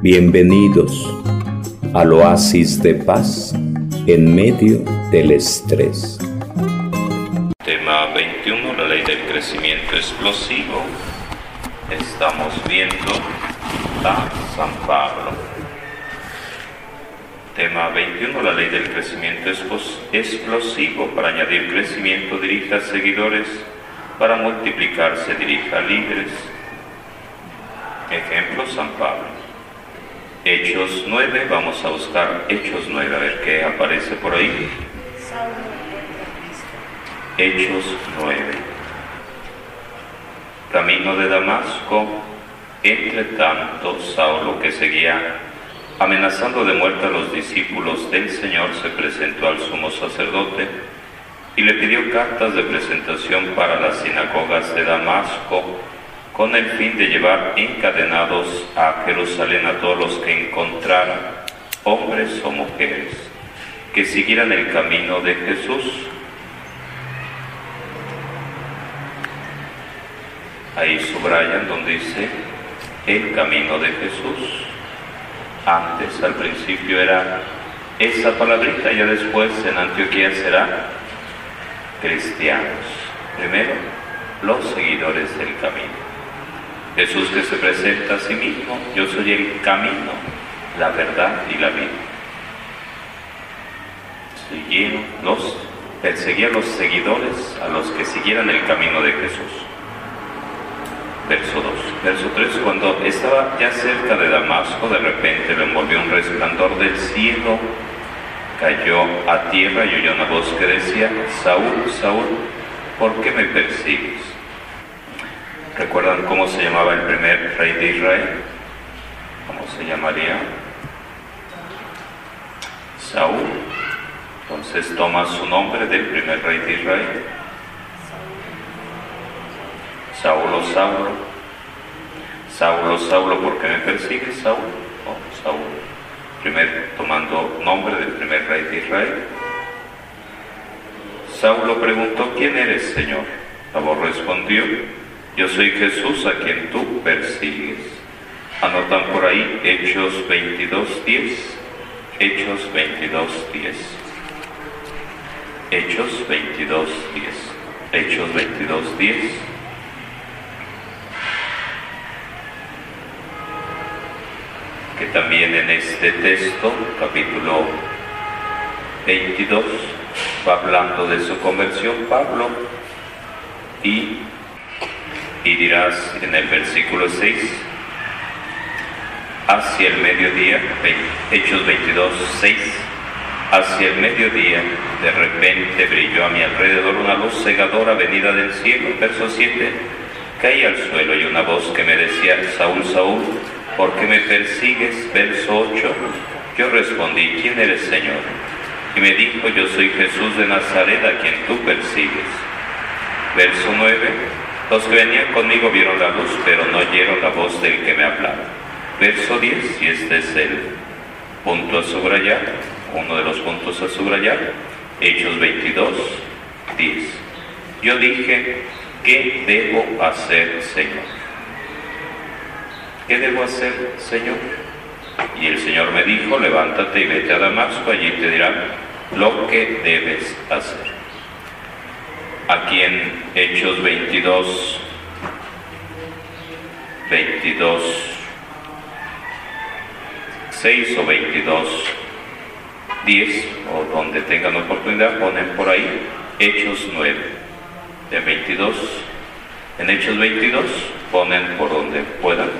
Bienvenidos al oasis de paz en medio del estrés. Tema 21, la ley del crecimiento explosivo. Estamos viendo a San Pablo. Tema 21, la ley del crecimiento explosivo. Para añadir crecimiento dirija seguidores, para multiplicarse dirija a líderes. Ejemplo, San Pablo. Hechos 9, vamos a buscar Hechos 9, a ver qué aparece por ahí. Hechos 9. Camino de Damasco, entre tanto Saulo que seguía amenazando de muerte a los discípulos del Señor se presentó al sumo sacerdote y le pidió cartas de presentación para las sinagogas de Damasco con el fin de llevar encadenados a Jerusalén a todos los que encontraran, hombres o mujeres, que siguieran el camino de Jesús. Ahí subrayan donde dice el camino de Jesús. Antes, al principio era esa palabrita, ya después en Antioquía será cristianos. Primero, los seguidores del camino. Jesús que se presenta a sí mismo, yo soy el camino, la verdad y la vida. Siguieron los, perseguía a los seguidores, a los que siguieran el camino de Jesús. Verso 2. Verso 3. Cuando estaba ya cerca de Damasco, de repente lo envolvió un resplandor del cielo, cayó a tierra y oyó una voz que decía, Saúl, Saúl, ¿por qué me persigues? ¿Recuerdan cómo se llamaba el primer rey de Israel? ¿Cómo se llamaría? Saúl. Entonces toma su nombre del primer rey de Israel. Saulo, Saulo. Saulo, Saulo, ¿por qué me persigues, Saulo? Oh, Saúl. Primero tomando nombre del primer rey de Israel. Saulo preguntó, ¿quién eres, Señor? Voz respondió, yo soy Jesús a quien tú persigues. Anotan por ahí Hechos 22.10. Hechos 22.10. Hechos 22.10. Hechos 22.10. Que también en este texto, capítulo 22, va hablando de su conversión Pablo y y dirás en el versículo 6, hacia el mediodía, Hechos 22, 6, hacia el mediodía, de repente brilló a mi alrededor una luz cegadora venida del cielo, verso 7, caí al suelo y una voz que me decía, Saúl, Saúl, ¿por qué me persigues? Verso 8, yo respondí, ¿quién eres Señor? Y me dijo, yo soy Jesús de Nazaret a quien tú persigues. Verso 9, los que venían conmigo vieron la luz, pero no oyeron la voz del que me hablaba. Verso 10, y este es el punto a subrayar, uno de los puntos a subrayar, Hechos 22, 10. Yo dije, ¿qué debo hacer, Señor? ¿Qué debo hacer, Señor? Y el Señor me dijo, levántate y vete a Damasco, allí te dirán lo que debes hacer aquí en Hechos 22, 22, 6 o 22, 10, o donde tengan oportunidad, ponen por ahí Hechos 9, de 22, en Hechos 22 ponen por donde puedan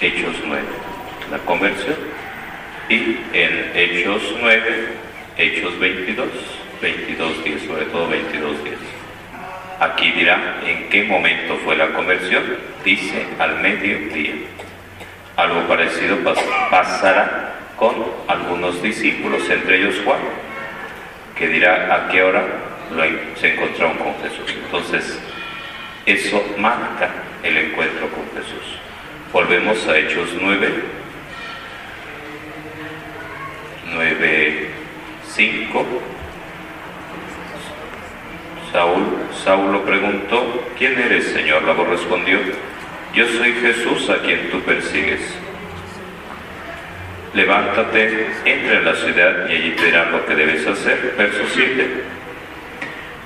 Hechos 9, la conversión, y en Hechos 9, Hechos 22, 22.10, sobre todo 22.10. Aquí dirá en qué momento fue la conversión. Dice al mediodía. Algo parecido pasará con algunos discípulos, entre ellos Juan, que dirá a qué hora se encontraron con Jesús. Entonces, eso marca el encuentro con Jesús. Volvemos a Hechos 9, 9, 5. Saúl, Saulo preguntó, ¿quién eres, Señor? Voz respondió, yo soy Jesús a quien tú persigues. levántate, entra en la ciudad y allí te dirán lo que debes hacer. Verso 7.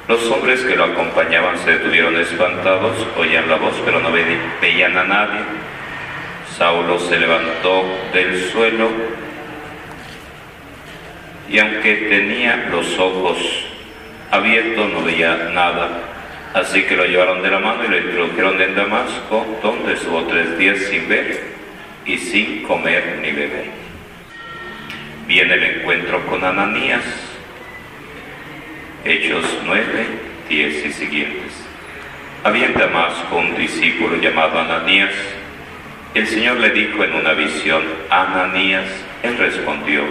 Los hombres que lo acompañaban se detuvieron espantados, oían la voz, pero no veían a nadie. Saulo se levantó del suelo y aunque tenía los ojos abiertos no veía nada. Así que lo llevaron de la mano y lo introdujeron en Damasco, donde estuvo tres días sin ver y sin comer ni beber. Viene el encuentro con Ananías, Hechos 9, 10 y siguientes. Había en Damasco un discípulo llamado Ananías. El Señor le dijo en una visión, Ananías, él respondió,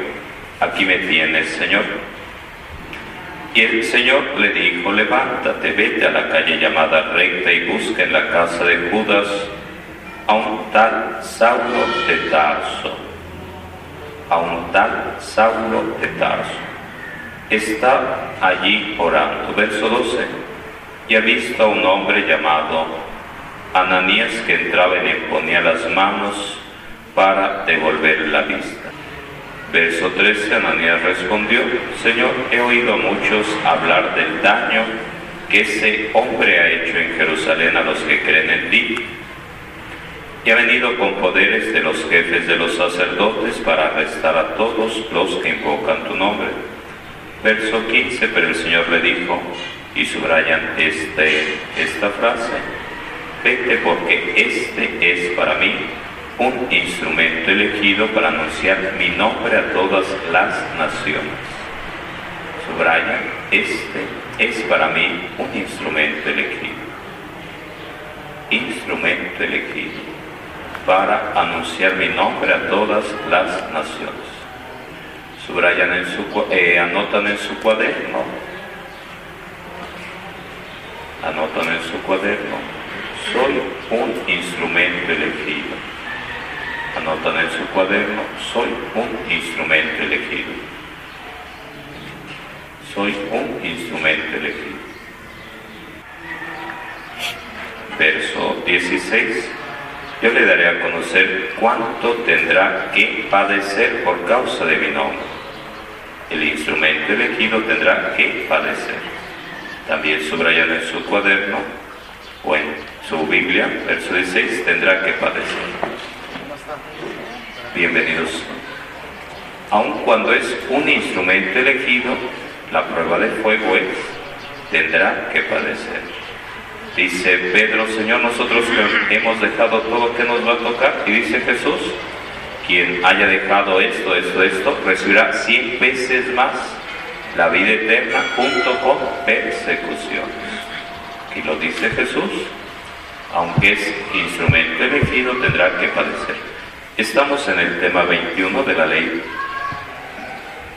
aquí me tienes, Señor. Y el Señor le dijo, levántate, vete a la calle llamada recta y busca en la casa de Judas a un tal Saulo de Tarso. A un tal Saulo de Tarso. Está allí orando. Verso 12. Y ha visto a un hombre llamado Ananías que entraba y le ponía las manos para devolver la vista. Verso 13, Ananías respondió, Señor, he oído a muchos hablar del daño que ese hombre ha hecho en Jerusalén a los que creen en ti, y ha venido con poderes de los jefes de los sacerdotes para arrestar a todos los que invocan tu nombre. Verso 15, pero el Señor le dijo, y subrayan este, esta frase, vete porque este es para mí un instrumento elegido para anunciar mi nombre a todas las naciones. Subraya, este es para mí un instrumento elegido. Instrumento elegido para anunciar mi nombre a todas las naciones. Subrayan en eh, anotan en su cuaderno, anotan en su cuaderno, soy un instrumento elegido Anotan en su cuaderno, soy un instrumento elegido. Soy un instrumento elegido. Verso 16. Yo le daré a conocer cuánto tendrá que padecer por causa de mi nombre. El instrumento elegido tendrá que padecer. También subrayan en su cuaderno o en su Biblia, verso 16, tendrá que padecer bienvenidos. Aun cuando es un instrumento elegido, la prueba de fuego es, tendrá que padecer. Dice Pedro, Señor, nosotros hemos dejado todo que nos va a tocar. Y dice Jesús, quien haya dejado esto, esto, esto, recibirá cien veces más la vida eterna junto con persecuciones. Y lo dice Jesús, aunque es instrumento elegido, tendrá que padecer. Estamos en el tema 21 de la ley,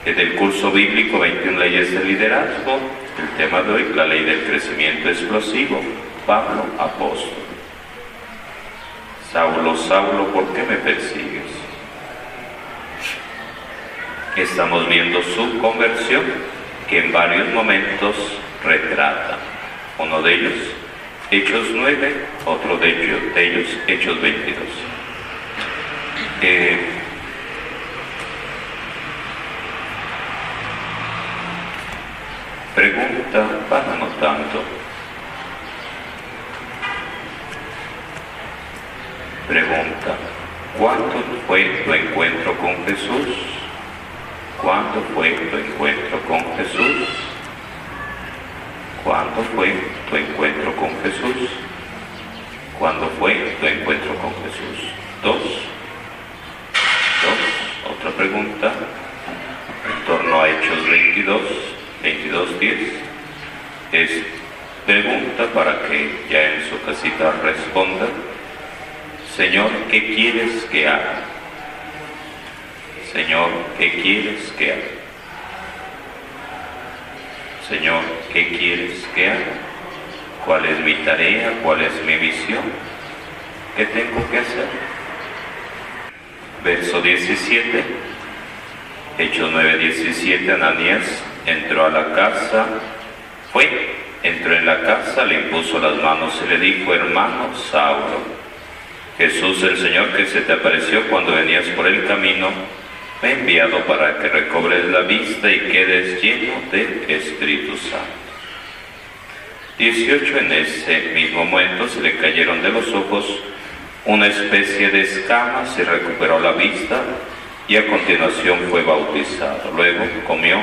del curso bíblico 21 leyes de liderazgo, el tema de hoy, la ley del crecimiento explosivo, Pablo apóstol. Saulo, Saulo, ¿por qué me persigues? Estamos viendo su conversión, que en varios momentos retrata. Uno de ellos, Hechos 9, otro de ellos, de ellos Hechos 22 pregunta, van anotando. Pregunta, ¿cuándo fue tu encuentro con Jesús? ¿Cuándo fue tu encuentro con Jesús? ¿Cuándo fue tu encuentro con Jesús? ¿Cuándo fue tu encuentro con Jesús? Dos. Pregunta en torno a Hechos 22, 22, 10. Es pregunta para que ya en su casita responda. Señor, ¿qué quieres que haga? Señor, ¿qué quieres que haga? Señor, ¿qué quieres que haga? ¿Cuál es mi tarea? ¿Cuál es mi visión? ¿Qué tengo que hacer? Verso 17, Hechos 9, 17, Ananías entró a la casa, fue, entró en la casa, le impuso las manos y le dijo, hermano Saulo, Jesús el Señor que se te apareció cuando venías por el camino, me he enviado para que recobres la vista y quedes lleno del Espíritu Santo. 18. En ese mismo momento se le cayeron de los ojos una especie de escamas y recuperó la vista y a continuación fue bautizado. Luego comió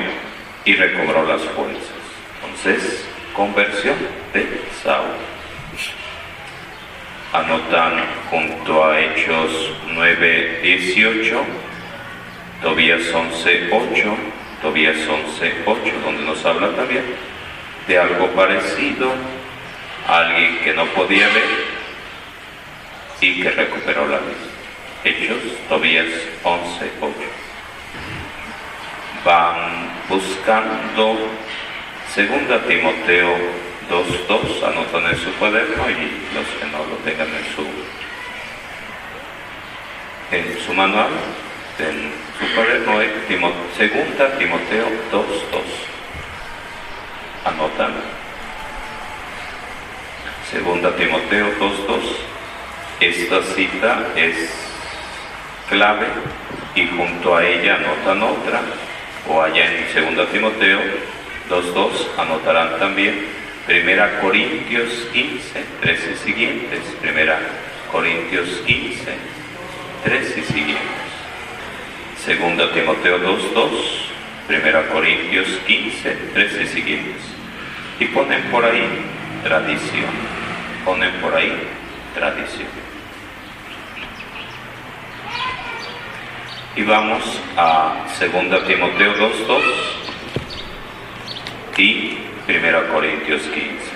y recobró las fuerzas. Entonces, conversión de Saúl. Anotan junto a Hechos 9, 18, Tobías 11, 8, Tobías 11, 8, donde nos habla también de algo parecido, alguien que no podía ver y que recuperó la vista. Hechos, Tobías 11, 8. Van buscando Segunda Timoteo 2.2, anotan en su cuaderno y los que no lo tengan en su, en su manual, en su cuaderno, eh, Segunda Timoteo 2.2. Anotan. Segunda Timoteo 2.2. Esta cita es clave y junto a ella anotan otra, o allá en 2 Timoteo 2.2 anotarán también. 1 Corintios 15, 13 siguientes, 1 Corintios 15, 13 siguientes, 2 Timoteo 2.2, 1 Corintios 15, 13 siguientes. Y ponen por ahí tradición, ponen por ahí tradición. Y vamos a 2 Timoteo 2.2 y 1 Corintios 15.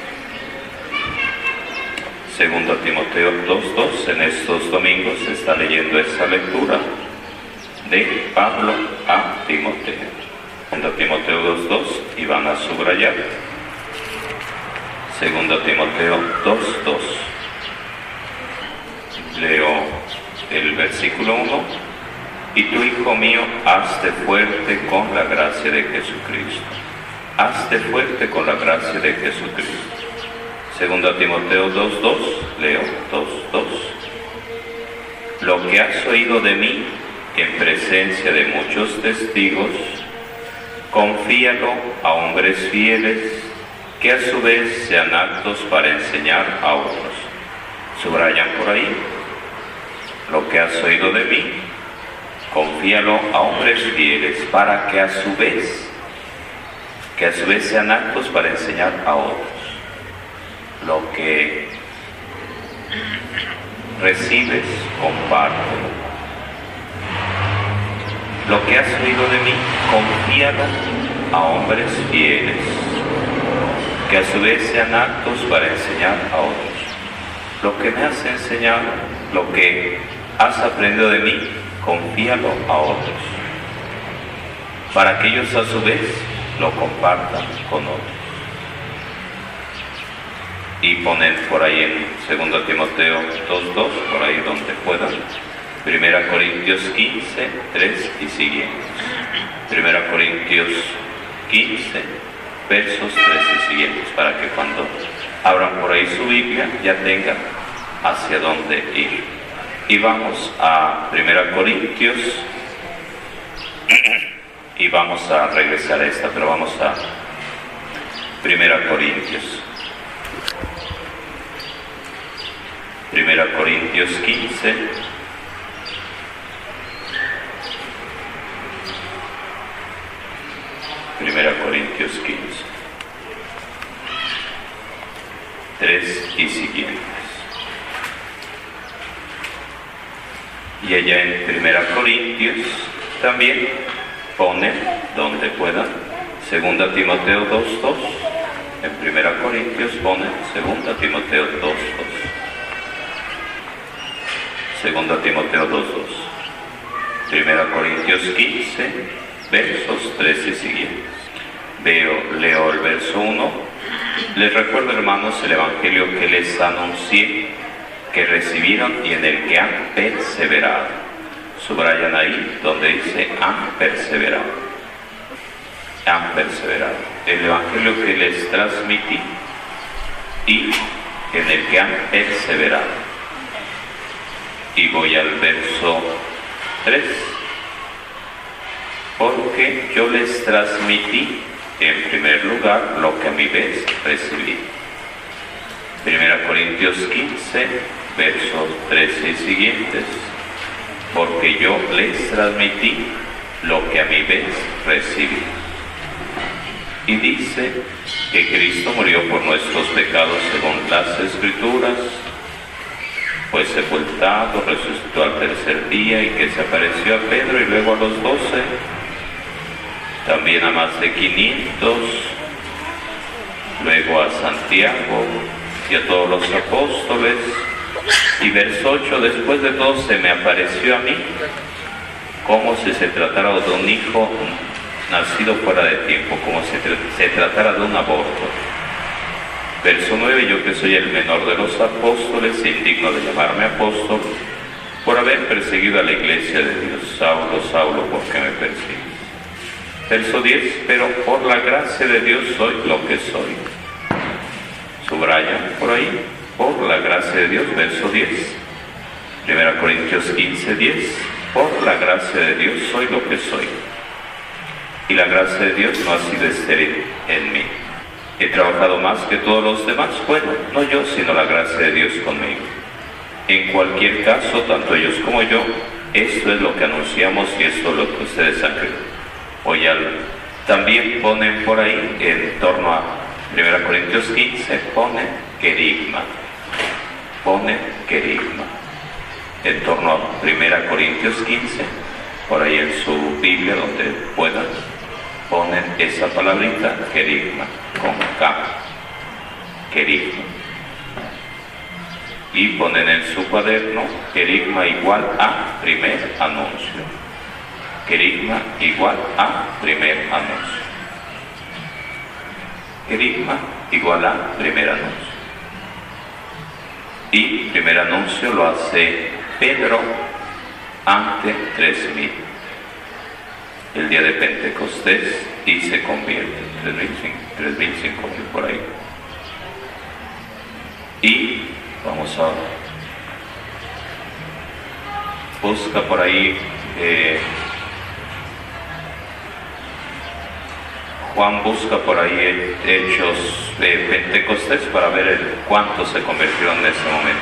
2 Timoteo 2.2, en estos domingos se está leyendo esta lectura de Pablo a Timoteo. 2 Timoteo 2.2 y van a subrayar. 2 Timoteo 2.2. Leo el versículo 1 y tú, hijo mío, hazte fuerte con la gracia de Jesucristo. Hazte fuerte con la gracia de Jesucristo. Segunda Timoteo 2.2, leo 2.2. Lo que has oído de mí en presencia de muchos testigos, confíalo a hombres fieles que a su vez sean aptos para enseñar a otros. Subrayan por ahí lo que has oído de mí confíalo a hombres fieles para que a su vez, que a su vez sean actos para enseñar a otros. Lo que recibes, compártelo. Lo que has oído de mí, confíalo a hombres fieles, que a su vez sean actos para enseñar a otros. Lo que me has enseñado, lo que has aprendido de mí, confíalo a otros, para que ellos a su vez lo compartan con otros. Y ponen por ahí en 2 Timoteo 2.2, por ahí donde puedan, 1 Corintios 15, 3 y siguientes. 1 Corintios 15, versos 3 y siguientes, para que cuando abran por ahí su Biblia ya tengan hacia dónde ir. Y vamos a 1 Corintios y vamos a regresar a esta, pero vamos a 1 Corintios. 1 Corintios 15. Primera Corintios 15. 3 y siguiente. Y allá en Primera Corintios también pone donde pueda, Segunda Timoteo 2.2. En Primera Corintios pone Segunda Timoteo 2.2. Segunda Timoteo 2.2. Primera Corintios 15, versos 13 y siguientes. Veo, leo el verso 1. Les recuerdo, hermanos, el Evangelio que les anuncié que recibieron y en el que han perseverado. Subrayan ahí donde dice han perseverado. Han perseverado. El Evangelio que les transmití y en el que han perseverado. Y voy al verso 3. porque yo les transmití en primer lugar lo que a mi vez recibí. Primera Corintios 15, versos 13 y siguientes, porque yo les transmití lo que a mi vez recibí. Y dice que Cristo murió por nuestros pecados según las Escrituras, fue sepultado, resucitó al tercer día y que se apareció a Pedro y luego a los doce, también a más de 500, luego a Santiago y a todos los apóstoles. Y verso 8, después de todo se me apareció a mí como si se tratara de un hijo nacido fuera de tiempo, como si se tratara de un aborto. Verso 9, yo que soy el menor de los apóstoles, indigno de llamarme apóstol, por haber perseguido a la iglesia de Dios. Saulo, Saulo, ¿por qué me persigues? Verso 10, pero por la gracia de Dios soy lo que soy. Subraya por ahí, por la gracia de Dios, verso 10. 1 Corintios 15, 10, por la gracia de Dios soy lo que soy. Y la gracia de Dios no ha sido estéril en mí He trabajado más que todos los demás. Bueno, no yo, sino la gracia de Dios conmigo. En cualquier caso, tanto ellos como yo, esto es lo que anunciamos y esto es lo que ustedes han creído. también ponen por ahí, en torno a 1 Corintios 15, pone querigma. Pone querigma. En torno a 1 Corintios 15, por ahí en su Biblia, donde puedan ponen esa palabrita, querigma, con K, querigma. Y ponen en su cuaderno querigma igual a primer anuncio. Querigma igual a primer anuncio. Querigma igual a primer anuncio. Y primer anuncio lo hace Pedro ante 3000 el día de Pentecostés y se convierte, 3.000, 3.000, 5.000 por ahí. Y vamos a busca por ahí eh, Juan busca por ahí hechos de Pentecostés para ver el cuánto se convirtieron en ese momento.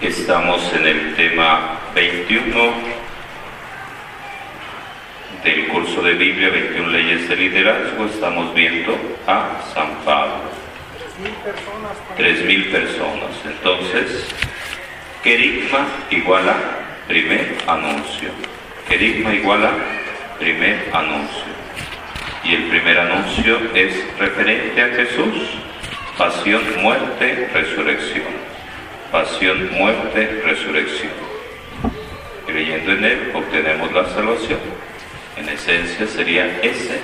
Estamos en el tema 21 del curso de Biblia, 21 leyes de liderazgo. Estamos viendo a San Pablo. Tres mil personas. Entonces, querigma igual a primer anuncio. Querigma igual a primer anuncio. Y el primer anuncio es referente a Jesús, pasión, muerte, resurrección pasión, muerte, resurrección. Creyendo en Él obtenemos la salvación. En esencia sería ese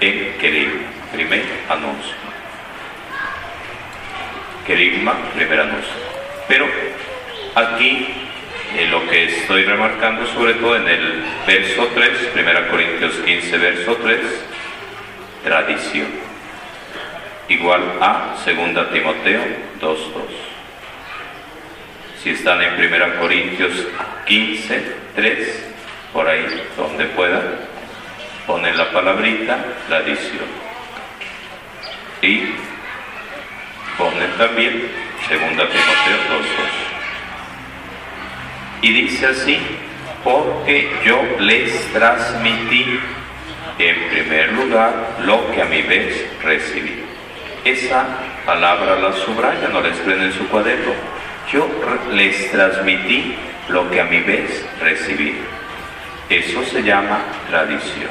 en querigma, primer anuncio. Querigma, primer anuncio. Pero aquí eh, lo que estoy remarcando sobre todo en el verso 3, 1 Corintios 15, verso 3, tradición. Igual a 2 Timoteo 2.2 si están en 1 Corintios 15, 3, por ahí donde puedan, ponen la palabrita, la adición. Y ponen también 2 Timoteo 2, 2. Y dice así, porque yo les transmití en primer lugar lo que a mi vez recibí. Esa palabra la subraya, no la escriben en su cuaderno yo les transmití lo que a mi vez recibí. Eso se llama tradición.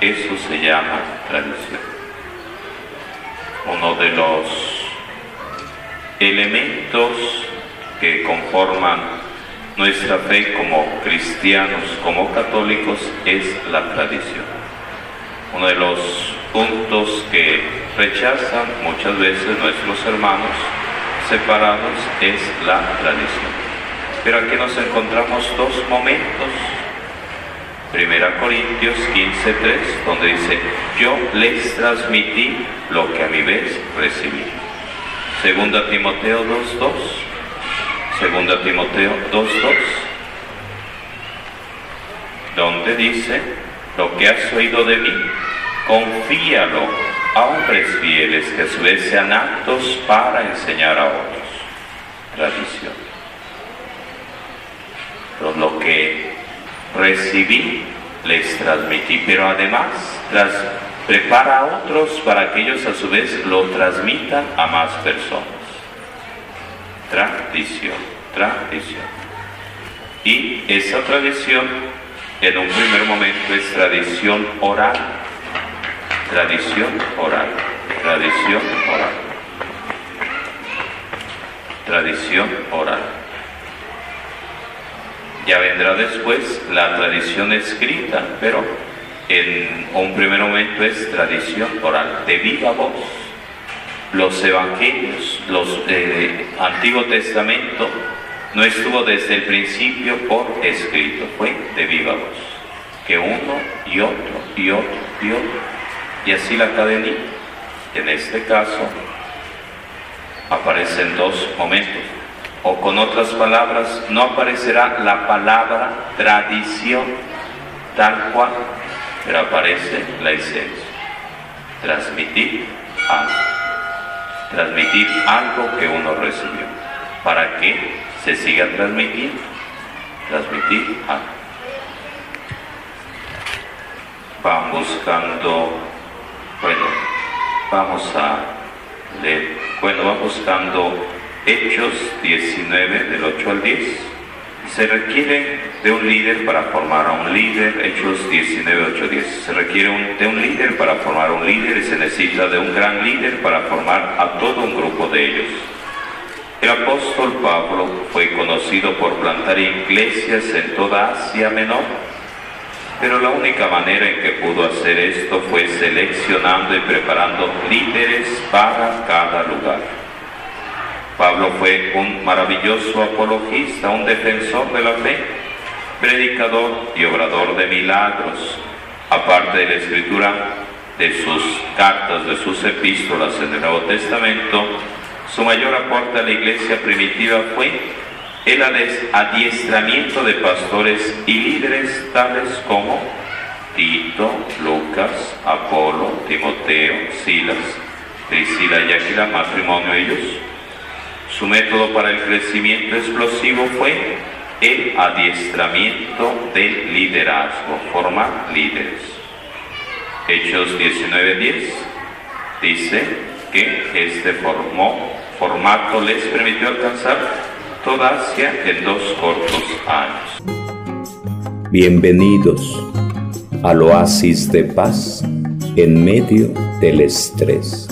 Eso se llama tradición. Uno de los elementos que conforman nuestra fe como cristianos, como católicos, es la tradición. Uno de los puntos que rechazan muchas veces nuestros hermanos separados es la tradición. Pero aquí nos encontramos dos momentos. Primera Corintios 15.3, donde dice, yo les transmití lo que a mi vez recibí. Segunda Timoteo 2.2, Segunda Timoteo 2.2, donde dice, lo que has oído de mí, confíalo a hombres fieles que a su vez sean aptos para enseñar a otros. Tradición. Lo que recibí, les transmití, pero además las prepara a otros para que ellos a su vez lo transmitan a más personas. Tradición, tradición. Y esa tradición en un primer momento es tradición oral. Tradición oral. Tradición oral. Tradición oral. Ya vendrá después la tradición escrita, pero en un primer momento es tradición oral, de viva voz. Los evangelios, los eh, Antiguo Testamento, no estuvo desde el principio por escrito, fue de viva voz. Que uno y otro y otro y otro. Y así la cadena, en este caso, aparece en dos momentos. O con otras palabras, no aparecerá la palabra tradición tal cual pero aparece la esencia. Transmitir algo. Transmitir algo que uno recibió. Para que se siga transmitiendo. Transmitir algo. Van buscando, bueno, vamos a leer, bueno, va buscando Hechos 19 del 8 al 10. Se requiere de un líder para formar a un líder, Hechos 19, 8, 10. Se requiere de un líder para formar a un líder y se necesita de un gran líder para formar a todo un grupo de ellos. El apóstol Pablo fue conocido por plantar iglesias en toda Asia Menor, pero la única manera en que pudo hacer esto fue seleccionando y preparando líderes para cada lugar. Pablo fue un maravilloso apologista, un defensor de la fe, predicador y obrador de milagros. Aparte de la escritura de sus cartas, de sus epístolas en el Nuevo Testamento, su mayor aporte a la iglesia primitiva fue el adiestramiento de pastores y líderes tales como Tito, Lucas, Apolo, Timoteo, Silas, Priscila y Aquila, matrimonio ellos su método para el crecimiento explosivo fue el adiestramiento del liderazgo, formar líderes. Hechos 19:10 dice que este formó, formato les permitió alcanzar toda Asia en dos cortos años. Bienvenidos al oasis de paz en medio del estrés.